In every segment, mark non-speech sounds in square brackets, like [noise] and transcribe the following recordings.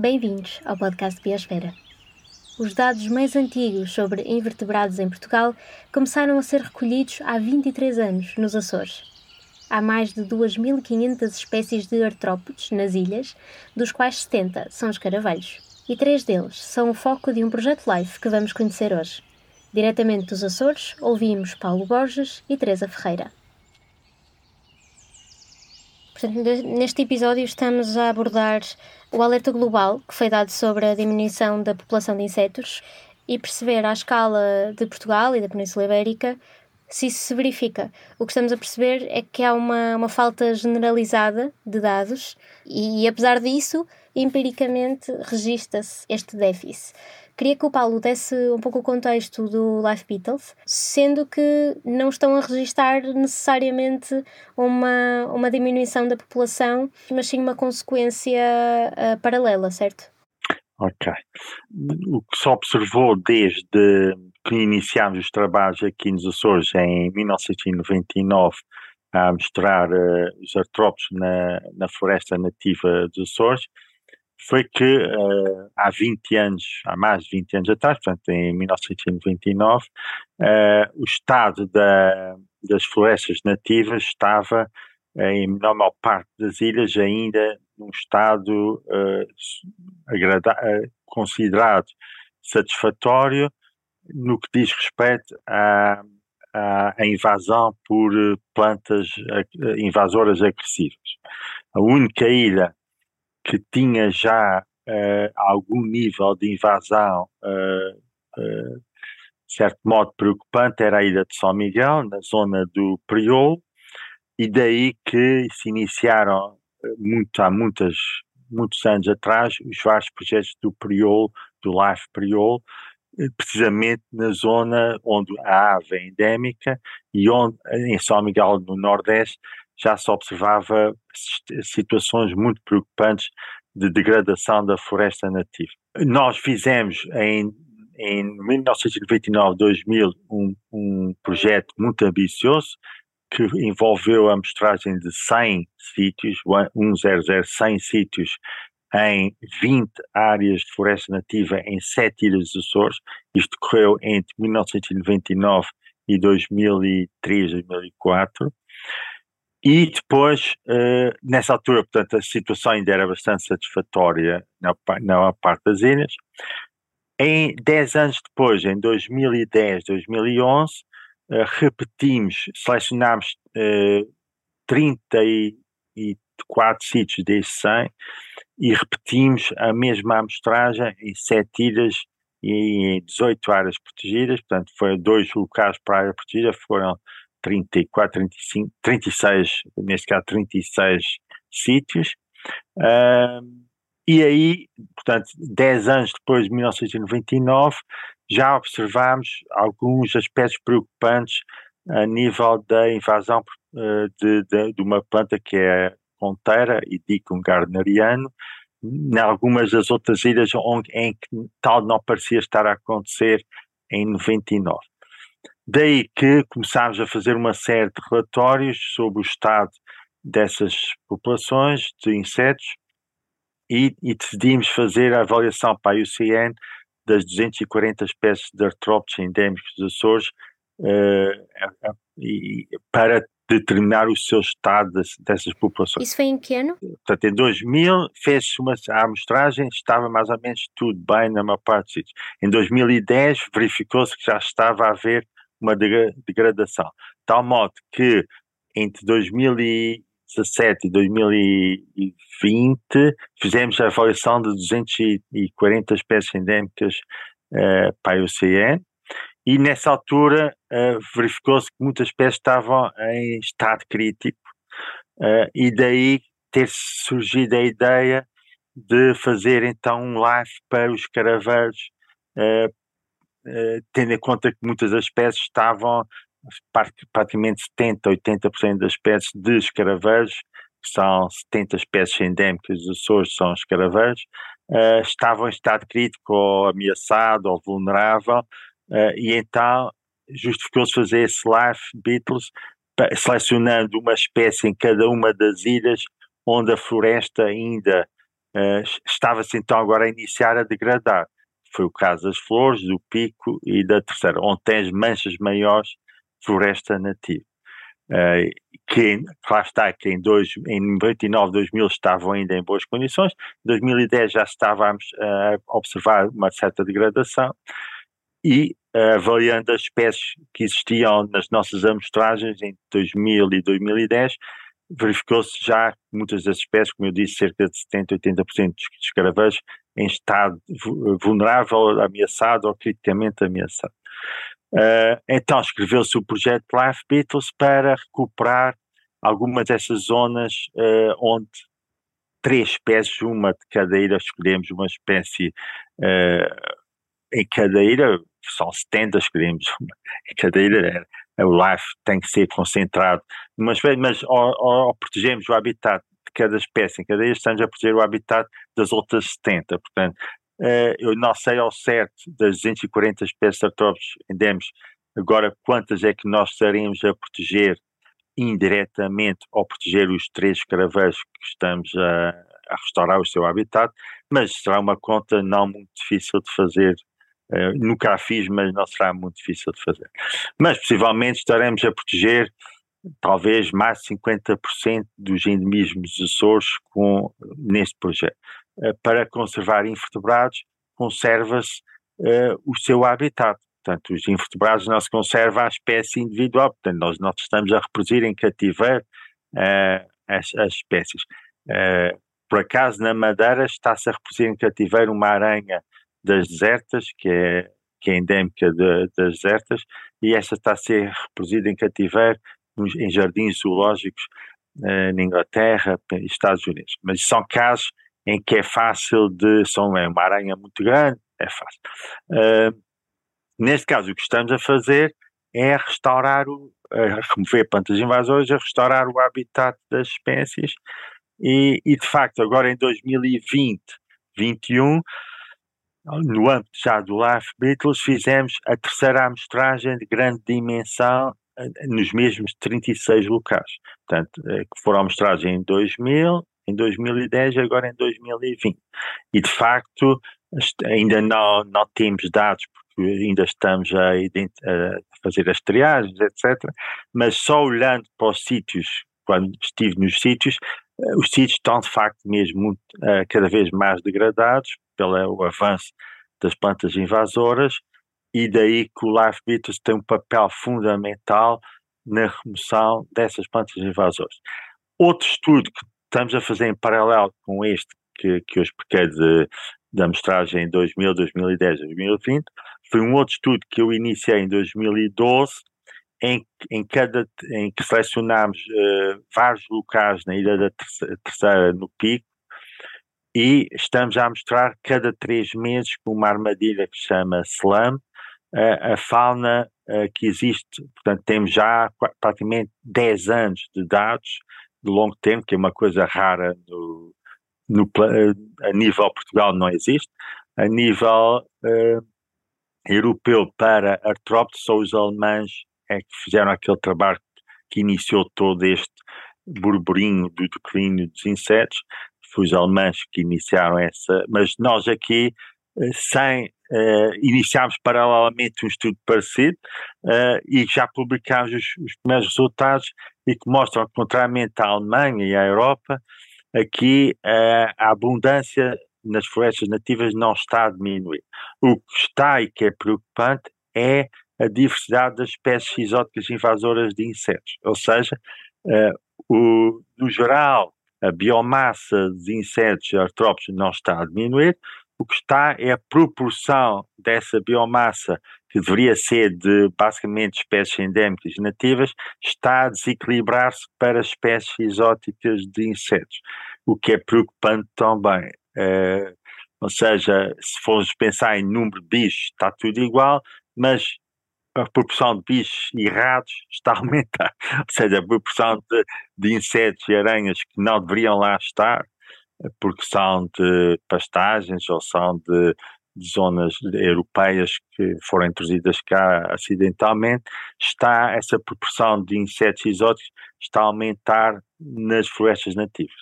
Bem-vindos ao podcast Biosfera. Os dados mais antigos sobre invertebrados em Portugal começaram a ser recolhidos há 23 anos nos Açores. Há mais de 2.500 espécies de artrópodes nas ilhas, dos quais 70 são escaravelhos. E três deles são o foco de um projeto live que vamos conhecer hoje. Diretamente dos Açores, ouvimos Paulo Borges e Teresa Ferreira. Portanto, neste episódio estamos a abordar o alerta global que foi dado sobre a diminuição da população de insetos e perceber à escala de Portugal e da Península Ibérica se isso se verifica. O que estamos a perceber é que há uma, uma falta generalizada de dados e, apesar disso, empiricamente registra-se este déficit. Queria que o Paulo desse um pouco o contexto do Life Beatles, sendo que não estão a registar necessariamente uma, uma diminuição da população, mas sim uma consequência uh, paralela, certo? Ok. O que se observou desde iniciámos os trabalhos aqui nos Açores em 1999 a mostrar uh, os artrópodes na, na floresta nativa dos Açores, foi que uh, há 20 anos, há mais de 20 anos atrás, portanto em 1999, uh, eh, o estado da, das florestas nativas estava em menor parte das ilhas ainda num estado considerado satisfatório no que diz respeito à, à, à invasão por plantas invasoras agressivas. A única ilha que tinha já uh, algum nível de invasão, uh, uh, de certo modo preocupante, era a ilha de São Miguel, na zona do Priolo, e daí que se iniciaram muito, há muitas, muitos anos atrás os vários projetos do Priolo, do Life Priolo, precisamente na zona onde a ave é endémica e onde, em São Miguel, no Nordeste, já se observava situações muito preocupantes de degradação da floresta nativa. Nós fizemos em, em 1999-2000 um, um projeto muito ambicioso que envolveu a mostragem de 100 sítios, 100, 100 sítios em 20 áreas de floresta nativa em 7 ilhas dos Açores. Isto ocorreu entre 1999 e 2003, 2004. E depois, uh, nessa altura, portanto, a situação ainda era bastante satisfatória na, na parte das ilhas. Em 10 anos depois, em 2010, 2011, uh, repetimos, selecionámos eh, 34 sítios desses 100 e repetimos a mesma amostragem em 7 ilhas e em 18 áreas protegidas, portanto, foi dois locais para a área protegida, foram 34, 35, 36, neste caso 36 sítios. Uh, e aí, portanto, 10 anos depois de 1999, já observámos alguns aspectos preocupantes a nível da invasão uh, de, de, de, uma planta que é ponteira, Idicum gardneriano, em algumas das outras ilhas onde, em que tal não parecia estar a acontecer em 99. Daí que começámos a fazer uma série de relatórios sobre o estado dessas populações de insetos e, e decidimos fazer a avaliação para a IUCN das 240 espécies de artrópodes endémicos dos Açores uh, e, para determinar o seu estado dessas populações. Isso foi em que ano? Portanto, em 2000 fez-se uma amostragem, estava mais ou menos tudo bem na maior parte dos sítios. Em 2010 verificou-se que já estava a haver uma degradação. De tal modo que entre 2017 e 2020 fizemos a avaliação de 240 espécies endémicas uh, para a IUCN e nessa altura uh, verificou-se que muitas espécies estavam em estado crítico. Uh, e daí ter surgido a ideia de fazer então um live para os caraveiros uh, tendo em conta que muitas das espécies estavam, praticamente 70%, 80% das espécies de escaraveiros, que são 70 espécies endémicas dos Açores, são escaraveiros, estavam em estado crítico ou ameaçado ou vulnerável, uh, e então justificou-se fazer esse life Beatles, selecionando uma espécie em cada uma das ilhas onde a floresta ainda uh, estava-se então agora a iniciar a degradar. Foi o caso das flores, do pico e da terceira, onde tem as manchas maiores floresta nativa. Uh, que lá está, que em, dois, em 99, 2000 estavam ainda em boas condições, em 2010 já estávamos a observar uma certa degradação e uh, avaliando as espécies que existiam nas nossas amostragens em 2000 e 2010, verificou-se já muitas das espécies, como eu disse, cerca de 70, 80% dos escaravejos em estado vulnerável, ameaçado ou criticamente ameaçado. Uh, então escreveu-se o projeto Life Beatles para recuperar algumas dessas zonas uh, onde três espécies, uma de cada ilha, escolhemos uma espécie uh, em cada ilha, são 70, escolhemos em cada ilha, o life tem que ser concentrado. Espécie, mas ou, ou, protegemos o habitat de cada espécie. Em cada ilha, estamos a proteger o habitat das outras 70, portanto, uh, eu não sei ao certo das 240 espécies de artrópodes endémicos, agora quantas é que nós estaremos a proteger indiretamente ou proteger os três escaraveiros que estamos a, a, restaurar o seu habitat, mas será uma conta não muito difícil de fazer. Uh, nunca a fiz, mas não será muito difícil de fazer. Mas possivelmente estaremos a proteger talvez mais de 50% dos endemismos Açores com, neste projeto. Uh, para conservar invertebrados, conserva-se uh, o seu habitat. Portanto, os invertebrados não se conserva a espécie individual, portanto, nós não estamos a reproduzir em cativeiro as, as, espécies. Por acaso, na Madeira está-se a reproduzir em cativeiro uma aranha das desertas, que é, que é endémica de, das desertas, e esta está a ser reproduzida em cativeiro em jardins zoológicos uh, na Inglaterra e Estados Unidos. Mas são casos em que é fácil de. São, é uma aranha muito grande, é fácil. Uh, Neste caso, o que estamos a fazer é restaurar, o, remover plantas invasoras, a restaurar o habitat das espécies e, e de facto agora em 2020, 2021, no âmbito já do Life Beatles, fizemos a terceira amostragem de grande dimensão eh, nos mesmos 36 locais. Portanto, eh, que foram amostragens em 2000, em 2010 e agora em 2020. E de facto ainda não, não temos dados ainda estamos a, a fazer as triagens, etc. Mas só olhando para os sítios, quando estive nos sítios, os sítios estão de facto mesmo uh, cada vez mais degradados pelo avanço das plantas invasoras e daí que o Life Beatles tem um papel fundamental na remoção dessas plantas invasoras. Outro estudo que estamos a fazer em paralelo com este que, que eu expliquei de, da amostragem em 2000, 2010, 2020, foi um outro estudo que eu iniciei em 2012, em, em, cada, em que selecionámos uh, vários locais na Ilha da Terceira, no Pico, e estamos a mostrar cada três meses com uma armadilha que se chama SLAM, uh, a fauna uh, que existe. Portanto, temos já praticamente 10 anos de dados de longo tempo, que é uma coisa rara no, no, a nível Portugal não existe. A nível europeu para artrópodes, são os alemães é que fizeram aquele trabalho que iniciou todo este burburinho do declínio dos insetos, foi os alemães que iniciaram essa, mas nós aqui, eh, sem, uh, iniciámos paralelamente um estudo parecido uh, e já publicámos os, os primeiros resultados e que mostram, contrariamente à Alemanha e à Europa, aqui uh, a abundância nas florestas nativas não está a diminuir. O que está e que é preocupante é a diversidade das espécies exóticas invasoras de insetos, ou seja, uh, o, no geral, a biomassa de insetos artrópodes não está a diminuir, o que está é a proporção dessa biomassa, que deveria ser de basicamente espécies endémicas e nativas, está a desequilibrar-se para espécies exóticas de insetos, o que é preocupante também. Uh, ou seja, se formos pensar em número de bichos, está tudo igual, mas a proporção de bichos errados está a aumentar. [laughs] Ou seja, a proporção de, de insetos e aranhas que não deveriam lá estar porque são de pastagens ou são de, de zonas europeias que foram introduzidas cá acidentalmente, está essa proporção de insetos exóticos está a aumentar nas florestas nativas.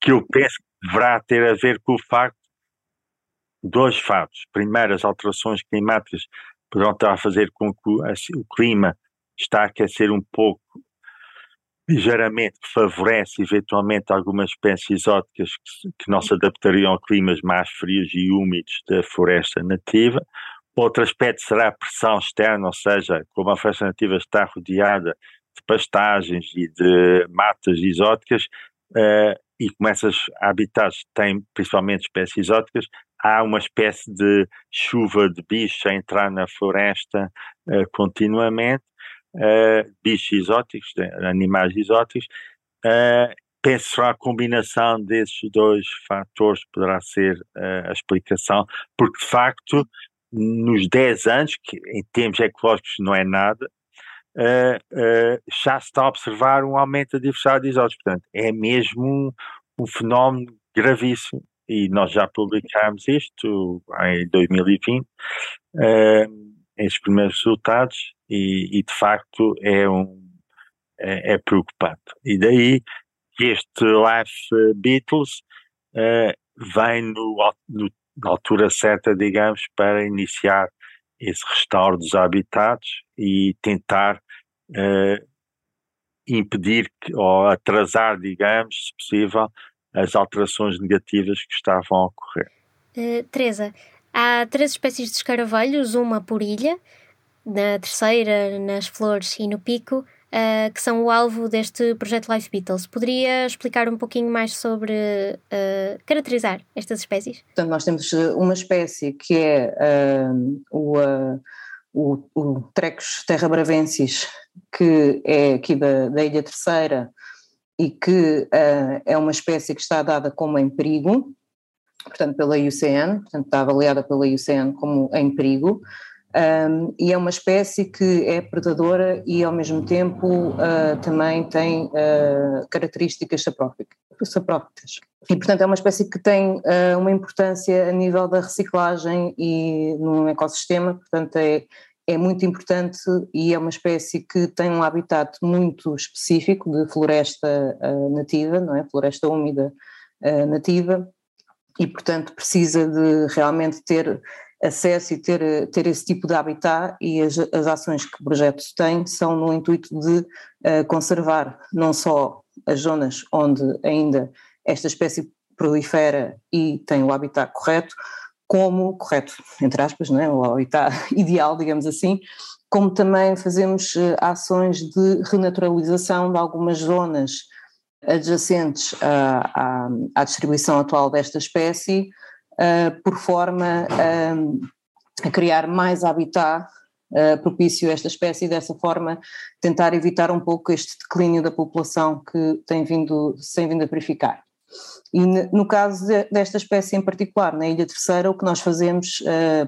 Que eu penso deverá ter a ver com o facto dois fatos. Primeiro, as alterações climáticas poderão estar a fazer com que o clima está a aquecer um pouco ligeiramente, que favorece eventualmente algumas espécies exóticas que, que não se adaptariam a climas mais frios e úmidos da floresta nativa. Outro aspecto será a pressão externa, ou seja, como a floresta nativa está rodeada de pastagens e de matas exóticas, uh, e como essas habitats têm principalmente espécies exóticas, há uma espécie de chuva de bichos a entrar na floresta uh, continuamente, uh, bichos exóticos, animais exóticos. Uh, penso que a combinação desses dois fatores poderá ser uh, a explicação, porque de facto, nos 10 anos, que em termos ecológicos não é nada, já se está a observar um aumento da diversidade de exóticos. Portanto, é mesmo um, um, fenómeno gravíssimo e nós já publicámos isto em 2020, uh, estes primeiros resultados, e, e, de facto é, um, é, é, preocupante. E daí que este Life Beatles uh, vem no, no, na altura certa, digamos, para iniciar esse restauro dos habitats e tentar uh, impedir que, ou atrasar, digamos, se possível, as alterações negativas que estavam a ocorrer. Uh, Teresa, há três espécies de escaravelhos, uma por ilha, na terceira, nas flores e no pico, uh, que são o alvo deste projeto Life Beatles. Poderia explicar um pouquinho mais sobre uh, caracterizar estas espécies? Portanto, nós temos uma espécie que é uh, o, o, o Trecos terrabravensis, que é aqui da, da Ilha Terceira, e que uh, é uma espécie que está dada como em perigo, portanto pela IUCN, portanto está avaliada pela IUCN como em perigo, um, e é uma espécie que é predadora e ao mesmo tempo uh, também tem uh, características saprófitas. E portanto é uma espécie que tem uh, uma importância a nível da reciclagem e no ecossistema, portanto é, é muito importante e é uma espécie que tem um habitat muito específico de floresta uh, nativa, não é? Floresta úmida uh, nativa e portanto precisa de realmente ter acesso e ter, ter esse tipo de habitat e as, as ações que o projeto tem são no intuito de uh, conservar não só as zonas onde ainda esta espécie prolifera e tem o habitat correto, como, correto, entre aspas, não é? o habitat [laughs] ideal, digamos assim, como também fazemos uh, ações de renaturalização de algumas zonas adjacentes à, à, à distribuição atual desta espécie, uh, por forma uh, a criar mais habitat uh, propício a esta espécie e dessa forma tentar evitar um pouco este declínio da população que tem vindo, sem vindo a verificar. E no caso desta espécie em particular, na Ilha Terceira, o que nós fazemos,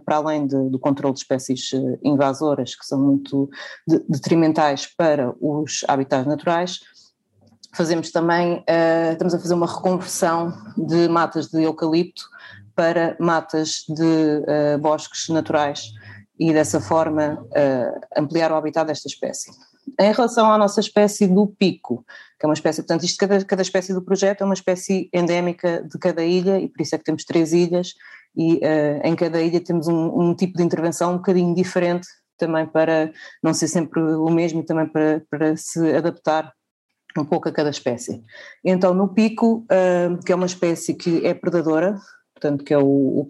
para além de, do controle de espécies invasoras, que são muito detrimentais para os habitats naturais, fazemos também, estamos a fazer uma reconversão de matas de eucalipto para matas de bosques naturais e dessa forma ampliar o habitat desta espécie. Em relação à nossa espécie do pico, que é uma espécie, portanto, isto, cada, cada espécie do projeto é uma espécie endémica de cada ilha e por isso é que temos três ilhas e uh, em cada ilha temos um, um, tipo de intervenção um bocadinho diferente também para não ser sempre o mesmo e também para, para se adaptar um pouco a cada espécie. Então no pico, uh, que é uma espécie que é predadora, portanto, que é o, o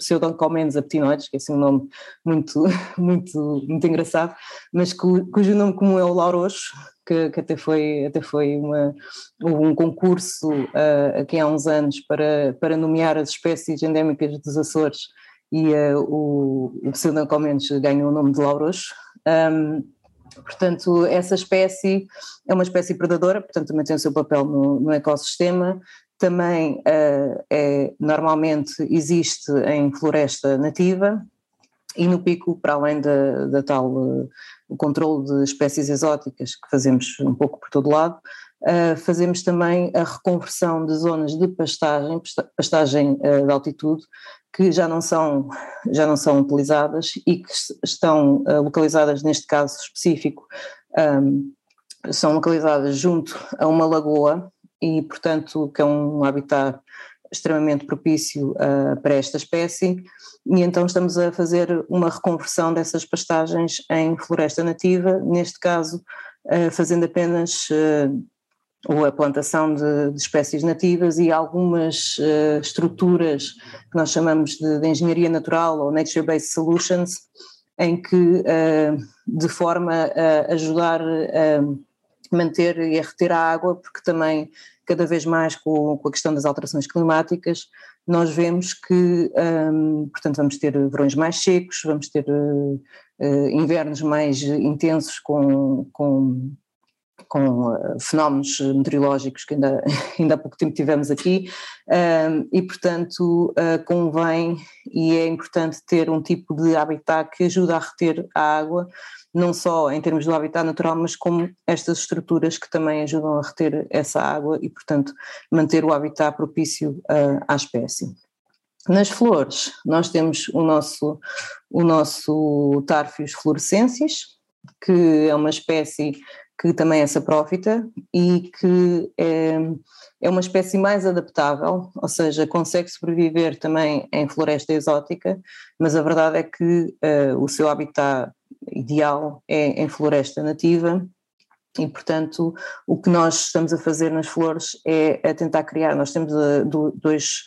aptinoides, que é assim um nome muito, [laughs] muito, muito engraçado, mas cu, cujo nome comum é o lauroxo, que, que, até foi, até foi uma, um concurso uh, aqui há uns anos para, para nomear as espécies endémicas dos Açores e uh, o, o ganhou o nome de lauroxo. Um, Portanto, essa espécie é uma espécie predadora, portanto também tem o seu papel no, no ecossistema, também uh, é, normalmente existe em floresta nativa e no pico, para além da, da tal uh, o controle de espécies exóticas que fazemos um pouco por todo lado, uh, fazemos também a reconversão de zonas de pastagem, pastagem uh, de altitude, que já não são, já não são utilizadas e que estão localizadas neste caso específico, um, são localizadas junto a uma lagoa e, portanto, que é um habitat extremamente propício uh, para esta espécie. E então estamos a fazer uma reconversão dessas pastagens em floresta nativa, neste caso uh, fazendo apenas ou a plantação de, de, espécies nativas e algumas estruturas que nós chamamos de, de engenharia natural ou nature-based solutions, em que de forma a ajudar a manter e a reter a água, porque também cada vez mais com, com a questão das alterações climáticas, nós vemos que, um, portanto, vamos ter verões mais secos, vamos ter uh, invernos mais intensos com, com, com uh, fenómenos meteorológicos que ainda, [laughs] ainda há pouco tempo tivemos aqui, um, e, portanto, convém e é importante ter um tipo de habitat que ajuda a reter a água, não só em termos do habitat natural, mas como estas estruturas que também ajudam a reter essa água e, portanto, manter o habitat propício uh, à espécie. Nas flores, nós temos o nosso, o nosso Tarfius fluorescensis, que é uma espécie que também é saprófita e que é, é uma espécie mais adaptável, ou seja, consegue sobreviver também em floresta exótica, mas a verdade é que uh, o seu habitat ideal é em floresta nativa e, portanto, o que nós estamos a fazer nas flores é a tentar criar. Nós temos uh, dois,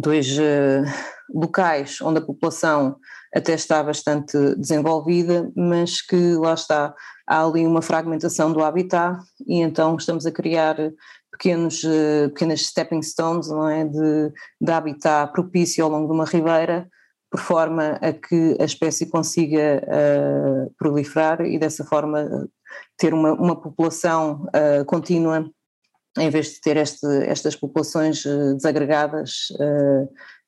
dois uh, locais onde a população até está bastante desenvolvida, mas que lá está, há ali uma fragmentação do habitat e então estamos a criar pequenos, uh, pequenas stepping stones não é, de, de habitat propício ao longo de uma ribeira por forma a que a espécie consiga uh, proliferar e dessa forma ter uma, uma população uh, contínua em vez de ter este, estas populações uh, desagregadas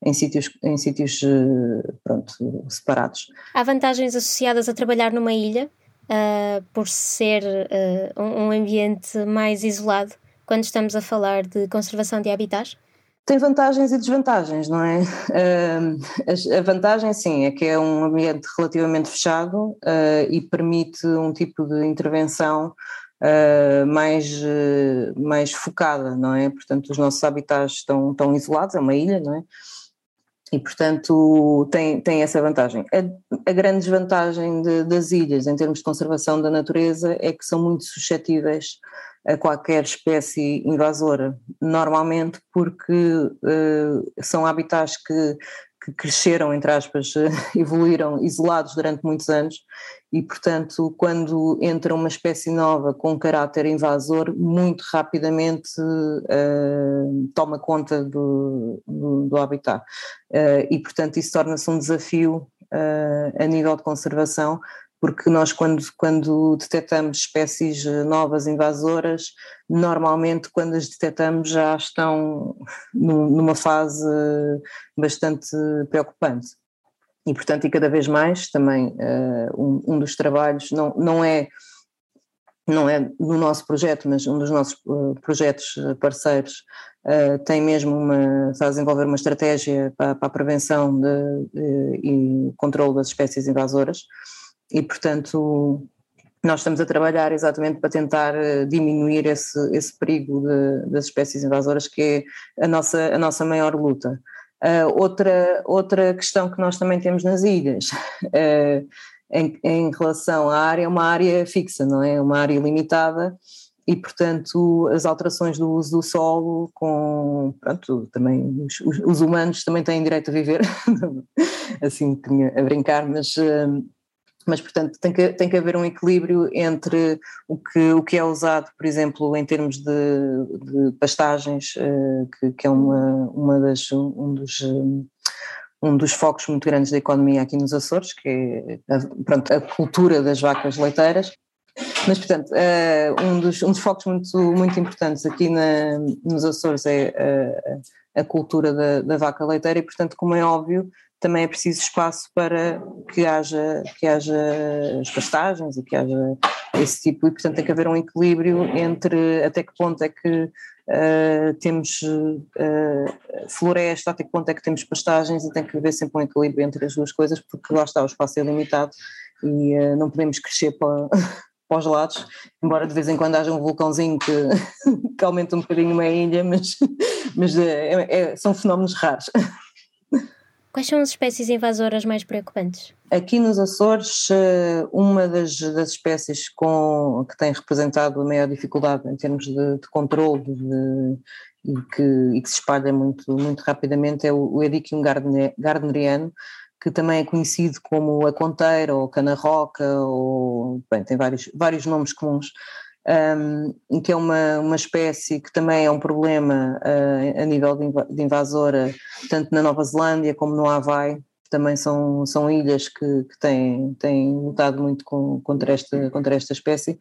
em sítios, em sítios pronto, separados. Há vantagens associadas a trabalhar numa ilha, por ser um ambiente mais isolado, quando estamos a falar de conservação de habitats? Tem vantagens e desvantagens, não é? a vantagem, sim, é que é um ambiente relativamente fechado uh, e permite um tipo de intervenção uh, mais, uh, mais focada, não é? Portanto, os nossos habitats estão, estão isolados, é uma ilha, não é? E, portanto, tem, tem essa vantagem. A, a grande desvantagem de, das ilhas, em termos de conservação da natureza, é que são muito suscetíveis a qualquer espécie invasora, normalmente porque uh, são habitats que, que, cresceram, entre aspas, [laughs] evoluíram isolados durante muitos anos e, portanto, quando entra uma espécie nova com caráter invasor, muito rapidamente uh, toma conta do, do, do habitat. Uh, e, portanto, isso torna-se um desafio a nível de conservação, porque nós quando, quando detectamos espécies eh, novas invasoras, normalmente quando as detectamos já estão numa fase bastante preocupante. E portanto, e cada vez mais também uh, um, dos trabalhos não, não é não é no nosso projeto, mas um dos nossos projetos parceiros tem mesmo uma, está a desenvolver uma estratégia para, para a prevenção de, e controle das espécies invasoras, e, portanto, nós estamos a trabalhar exatamente para tentar eh, diminuir esse, esse perigo de, das espécies invasoras, que é a nossa, a nossa maior luta. Uh, outra, outra questão que nós também temos nas ilhas, uh, [laughs] em, em, relação à área, é uma área fixa, não é? Uma área limitada e, portanto, as alterações do uso do solo, com, pronto, também os, os humanos também têm direito a viver, [laughs] assim a brincar, mas. Uh, mas portanto tem que, tem que haver um equilíbrio entre o que, o que é usado, por exemplo, em termos de, de pastagens, uh, que, que, é uma, uma das, um dos um dos focos muito grandes da economia aqui nos Açores, que é a, pronto, a cultura das vacas leiteiras, mas, portanto, uh, um, dos, um dos focos muito, muito importantes aqui na, nos Açores é a, a cultura da, da, vaca leiteira e, portanto, como é óbvio, também é preciso espaço para que haja, que haja as pastagens e que haja esse tipo, e portanto tem que haver um equilíbrio entre até que ponto é que uh, temos uh, floresta, até que ponto é que temos pastagens e tem que haver sempre um equilíbrio entre as duas coisas, porque lá está, o espaço é limitado e uh, não podemos crescer para, [laughs] para os lados, embora de vez em quando haja um vulcãozinho que, [laughs] que aumenta um bocadinho uma ilha, mas, [laughs] mas é, é, são fenómenos raros. Quais são as espécies invasoras mais preocupantes? Aqui nos Açores, eh, uma das, das espécies com, que tem representado a maior dificuldade em termos de, de controle de, e, que, e, que, se espalha muito, muito rapidamente é o, o Edichium gardneriano, que também é conhecido como a conteira ou cana-roca, ou bem, tem vários, vários nomes comuns, um, que é uma, uma espécie que também é um problema uh, a nível de invasora, tanto na Nova Zelândia como no Havaí, também são, são ilhas que, que têm, têm lutado muito com, contra, esta, contra esta espécie.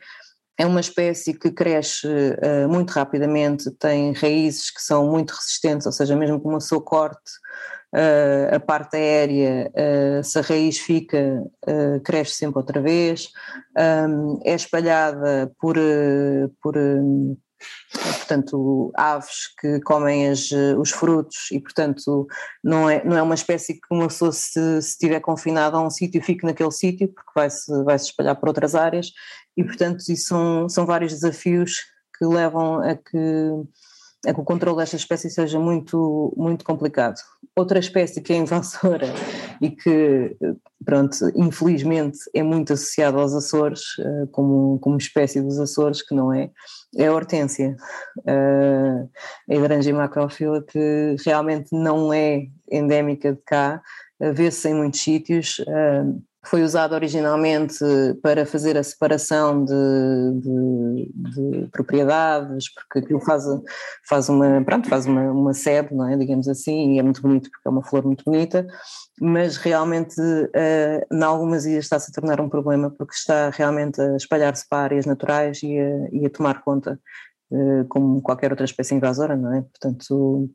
É uma espécie que cresce uh, muito rapidamente, tem raízes que são muito resistentes, ou seja, mesmo com uma sua corte, uh, a parte aérea, uh, se a raiz fica, uh, cresce sempre outra vez, um, é espalhada por, por portanto, aves que comem as, os frutos e, portanto, não é, não é uma espécie que uma pessoa se, estiver confinada a um sítio fique naquele sítio, porque vai-se vai -se espalhar por outras áreas e, portanto, isso são, são vários desafios que levam a que é que o controle desta espécie seja muito, muito complicado. Outra espécie que é invasora e que, pronto, infelizmente é muito associada aos Açores, eh, como, como espécie dos Açores, que não é, é a hortênsia, eh, a Hydrangea macrophylla, que realmente não é endémica de cá, vê-se em muitos sítios, eh, foi usado originalmente para fazer a separação de, de, de, propriedades, porque aquilo faz, faz uma, pronto, faz uma, uma sede, não é, digamos assim, e é muito bonito porque é uma flor muito bonita, mas realmente uh, em algumas ilhas está-se a tornar um problema porque está realmente a espalhar-se para áreas naturais e a, e a tomar conta, uh, como qualquer outra espécie invasora, não é? Portanto,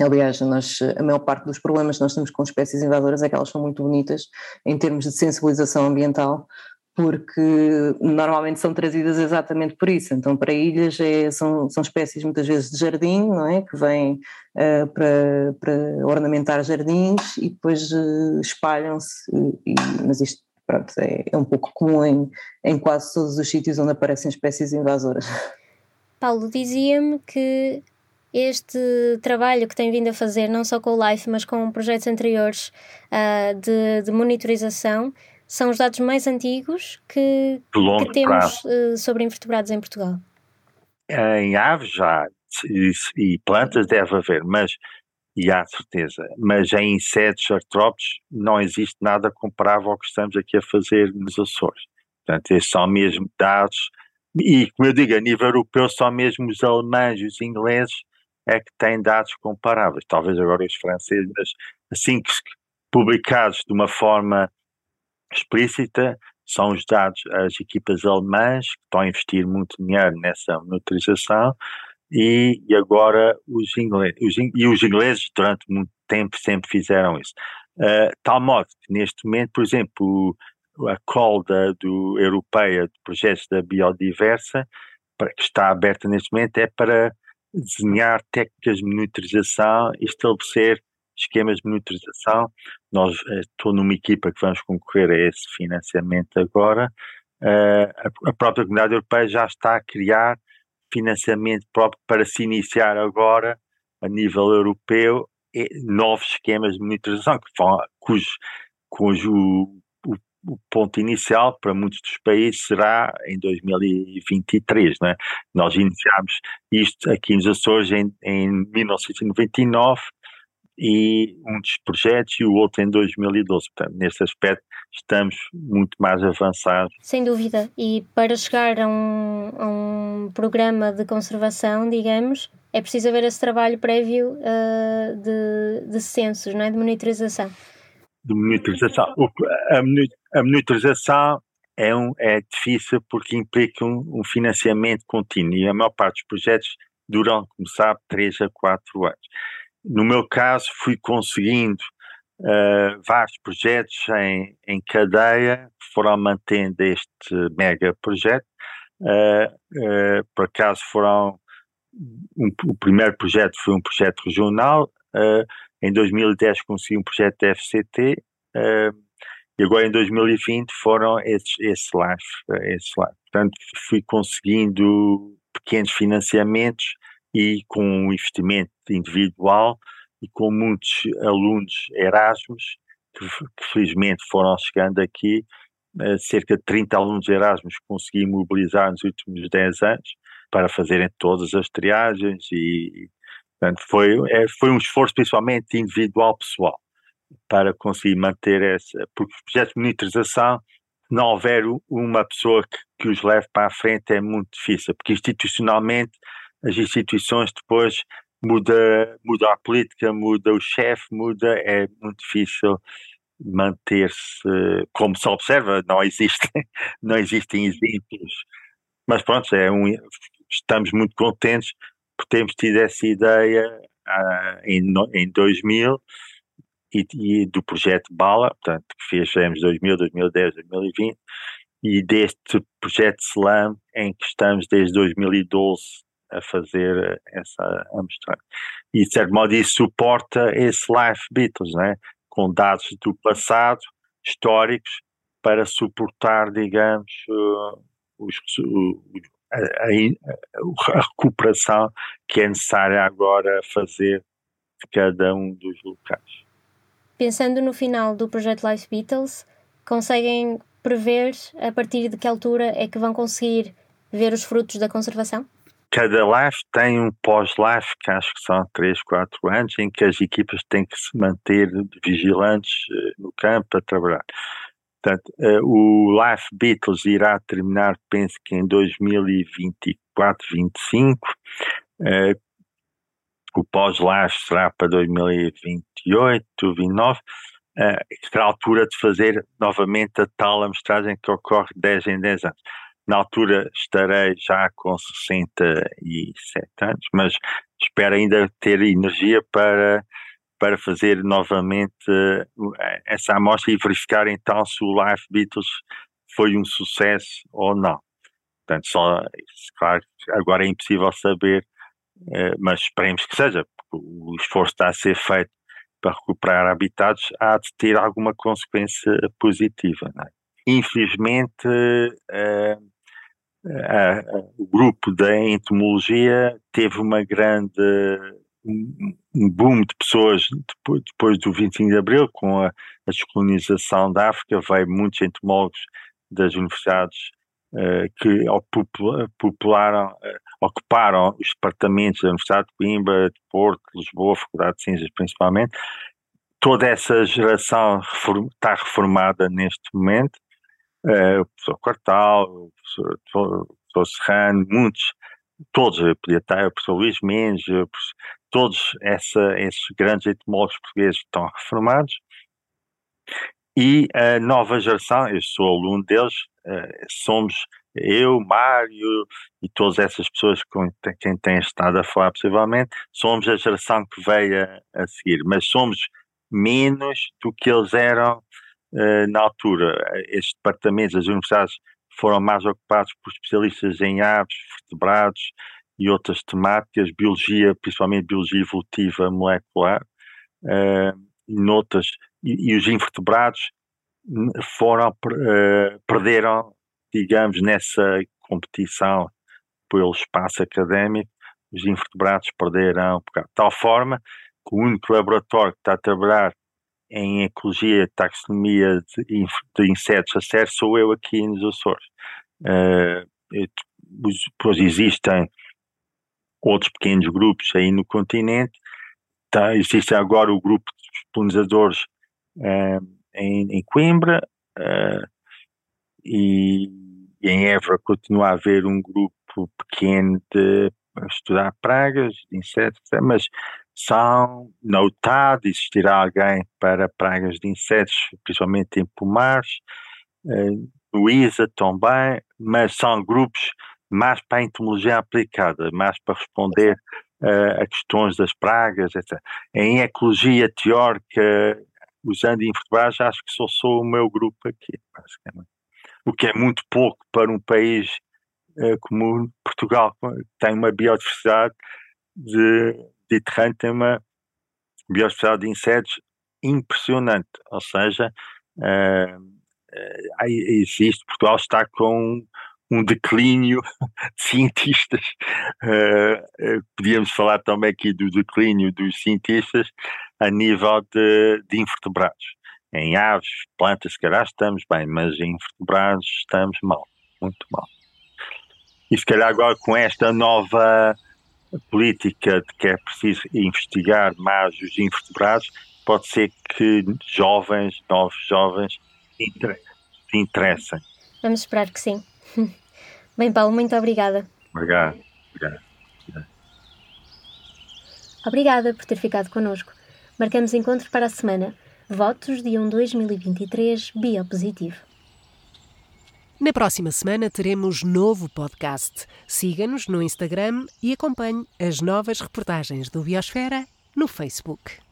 Aliás, nós, a maior parte dos problemas que nós temos com espécies invasoras é que elas são muito bonitas em termos de sensibilização ambiental, porque normalmente são trazidas exatamente por isso. Então, para ilhas é, são, são espécies muitas vezes de jardim, não é? Que vêm uh, para, para ornamentar jardins e depois uh, espalham-se, mas isto pronto, é, é um pouco comum em, em quase todos os sítios onde aparecem espécies invasoras. Paulo dizia-me que este trabalho que tem vindo a fazer, não só com o LIFE, mas com projetos anteriores uh, de, de, monitorização, são os dados mais antigos que, que temos uh, sobre invertebrados em Portugal. Em aves já, e, e plantas deve haver, mas e há certeza, mas em insetos, artrópodes, não existe nada comparável ao que estamos aqui a fazer nos Açores. Portanto, estes são mesmo dados, e como eu digo, a nível europeu, são mesmo os alemães e os ingleses é que têm dados comparáveis. Talvez agora os franceses, mas assim que publicados de uma forma explícita, são os dados, as equipas alemãs que estão a investir muito dinheiro nessa monitorização e, e agora os ingleses, os, e os ingleses durante muito tempo sempre fizeram isso. Uh, tal modo que neste momento, por exemplo, a call da, do, europeia de projetos da biodiversa, para, que está aberta neste momento, é para desenhar técnicas de monitorização estabelecer esquemas de monitorização. Nós eh, estou numa equipa que vamos concorrer a esse financiamento agora. Uh, a, a, própria comunidade europeia já está a criar financiamento próprio para se iniciar agora a nível europeu novos esquemas de monitorização que vão, cujo, cujo o ponto inicial para muitos dos países será em 2023. Né? Nós iniciámos isto aqui nos Açores em, em 1999 e um dos projetos e o outro em 2012. Portanto, nesse aspecto estamos muito mais avançados. Sem dúvida. E para chegar a um, a um programa de conservação, digamos, é preciso haver esse trabalho prévio uh, de, de censos, não é? de monitorização de monitorização. A, a monitorização é, um, é difícil porque implica um, um, financiamento contínuo e a maior parte dos projetos duram, como sabe, 3 a 4 anos. No meu caso, fui conseguindo uh, vários projetos em, em cadeia que foram mantendo este mega projeto. Uh, uh, por acaso foram um, o primeiro projeto foi um projeto regional, em 2010 consegui um projeto de FCT E agora em 2020 foram esses, esse live, esse live. Portanto, fui conseguindo pequenos financiamentos e com um investimento individual e com muitos alunos Erasmus, que, que felizmente foram chegando aqui, uh, cerca de 30 alunos Erasmus consegui mobilizar nos últimos 10 anos para fazerem todas as triagens e, portanto, foi, é, foi um esforço principalmente individual pessoal para conseguir manter essa, porque os projetos de monitorização, não houver uma pessoa que, que os leve para a frente é muito difícil, porque institucionalmente as instituições depois muda, muda a política, muda o chefe, muda, é muito difícil manter-se, como se observa, não existem, [laughs] não existem exemplos. Mas pronto, é um, estamos muito contentes por termos tido essa ideia uh, em, em 2000 e, e, do projeto Bala, portanto, que fizemos 2000, 2010, 2020, e deste projeto SLAM em que estamos desde 2012 a fazer essa amostragem. E, de certo modo, isso suporta esse Life Beatles, né? com dados do passado, históricos, para suportar, digamos, uh, os, a, a, a, recuperação que é necessária agora fazer de cada um dos locais. Pensando no final do projeto Life Beatles, conseguem prever a partir de que altura é que vão conseguir ver os frutos da conservação? cada life tem um pós-life, que acho que são 3, 4 anos, em que as equipas têm que se manter vigilantes uh, no campo a trabalhar. Portanto, uh, o Life Beatles irá terminar, penso que em 2024, 2025. Uh, o pós-life será para 2028, 2029. Uh, será a altura de fazer novamente a tal amostragem que ocorre 10 em 10 anos. Na altura estarei já com 67 anos, mas espero ainda ter energia para, para fazer novamente uh, essa amostra e verificar então se o Live Beatles foi um sucesso ou não. Portanto, só, claro, agora é impossível saber, mas esperemos que seja, porque o esforço está a ser feito para recuperar habitats há de ter alguma consequência positiva. É? Infelizmente, uh, o grupo da entomologia teve uma grande um boom de pessoas depois, depois do 25 de Abril, com a, a descolonização da África, veio muitos entomólogos das universidades que popularam, uh, ocuparam os departamentos da Universidade de Coimbra, de Porto, Lisboa, Faculdade de Ciências principalmente. Toda essa geração está reformada neste momento uh, o professor Quartal, o professor, o Serrano, muitos, todos, eu podia estar, o professor Luís Mendes, todos essa, esses grandes etimólogos portugueses estão reformados. E a nova geração, eu sou aluno deles, uh, somos eu, Mário e todas essas pessoas com quem tem estado a falar possivelmente, somos a geração que veio a, a seguir, mas somos menos do que eles eram eh, na altura, estes departamentos, as universidades foram mais ocupados por especialistas em aves, vertebrados e outras temáticas, biologia, principalmente biologia evolutiva molecular, uh, noutras, e, os invertebrados foram, uh, perderam, digamos, nessa competição pelo espaço académico, os invertebrados perderam, de tal forma que o único laboratório que está a trabalhar em ecologia, taxonomia de, de insetos a sério sou eu aqui nos Açores. Uh, depois existem outros pequenos grupos aí no continente. Tá, existe agora o grupo dos polinizadores em, em, Coimbra uh, e, em Évora continua a haver um grupo pequeno de estudar pragas de insetos, mas são notados, existirá alguém para pragas de insetos, principalmente em pomares, eh, no ISA também, mas são grupos mais para a entomologia aplicada, mais para responder uh, a questões das pragas, etc. Em ecologia teórica, usando invertebrados, acho que só sou o meu grupo aqui, basicamente. O que é muito pouco para um país uh, como Portugal, que tem uma biodiversidade de Mediterrâneo tem uma biodiversidade de insetos impressionante, ou seja, existe, Portugal está com um declínio de cientistas. Uh, [laughs] podíamos falar também aqui do declínio dos cientistas a nível de, de invertebrados. Em aves, plantas, se calhar estamos bem, mas em invertebrados estamos mal, muito mal. E se calhar agora com esta nova política de que é preciso investigar mais os invertebrados, pode ser que jovens, novos jovens, se interessem. Vamos esperar que sim. [laughs] Bem, Paulo, muito obrigada. Obrigado. Obrigado. Obrigada por ter ficado connosco. Marcamos encontro para a semana. Votos de um 2023 biopositivo. Na próxima semana teremos novo podcast. Siga-nos no Instagram e acompanhe as novas reportagens do Biosfera no Facebook.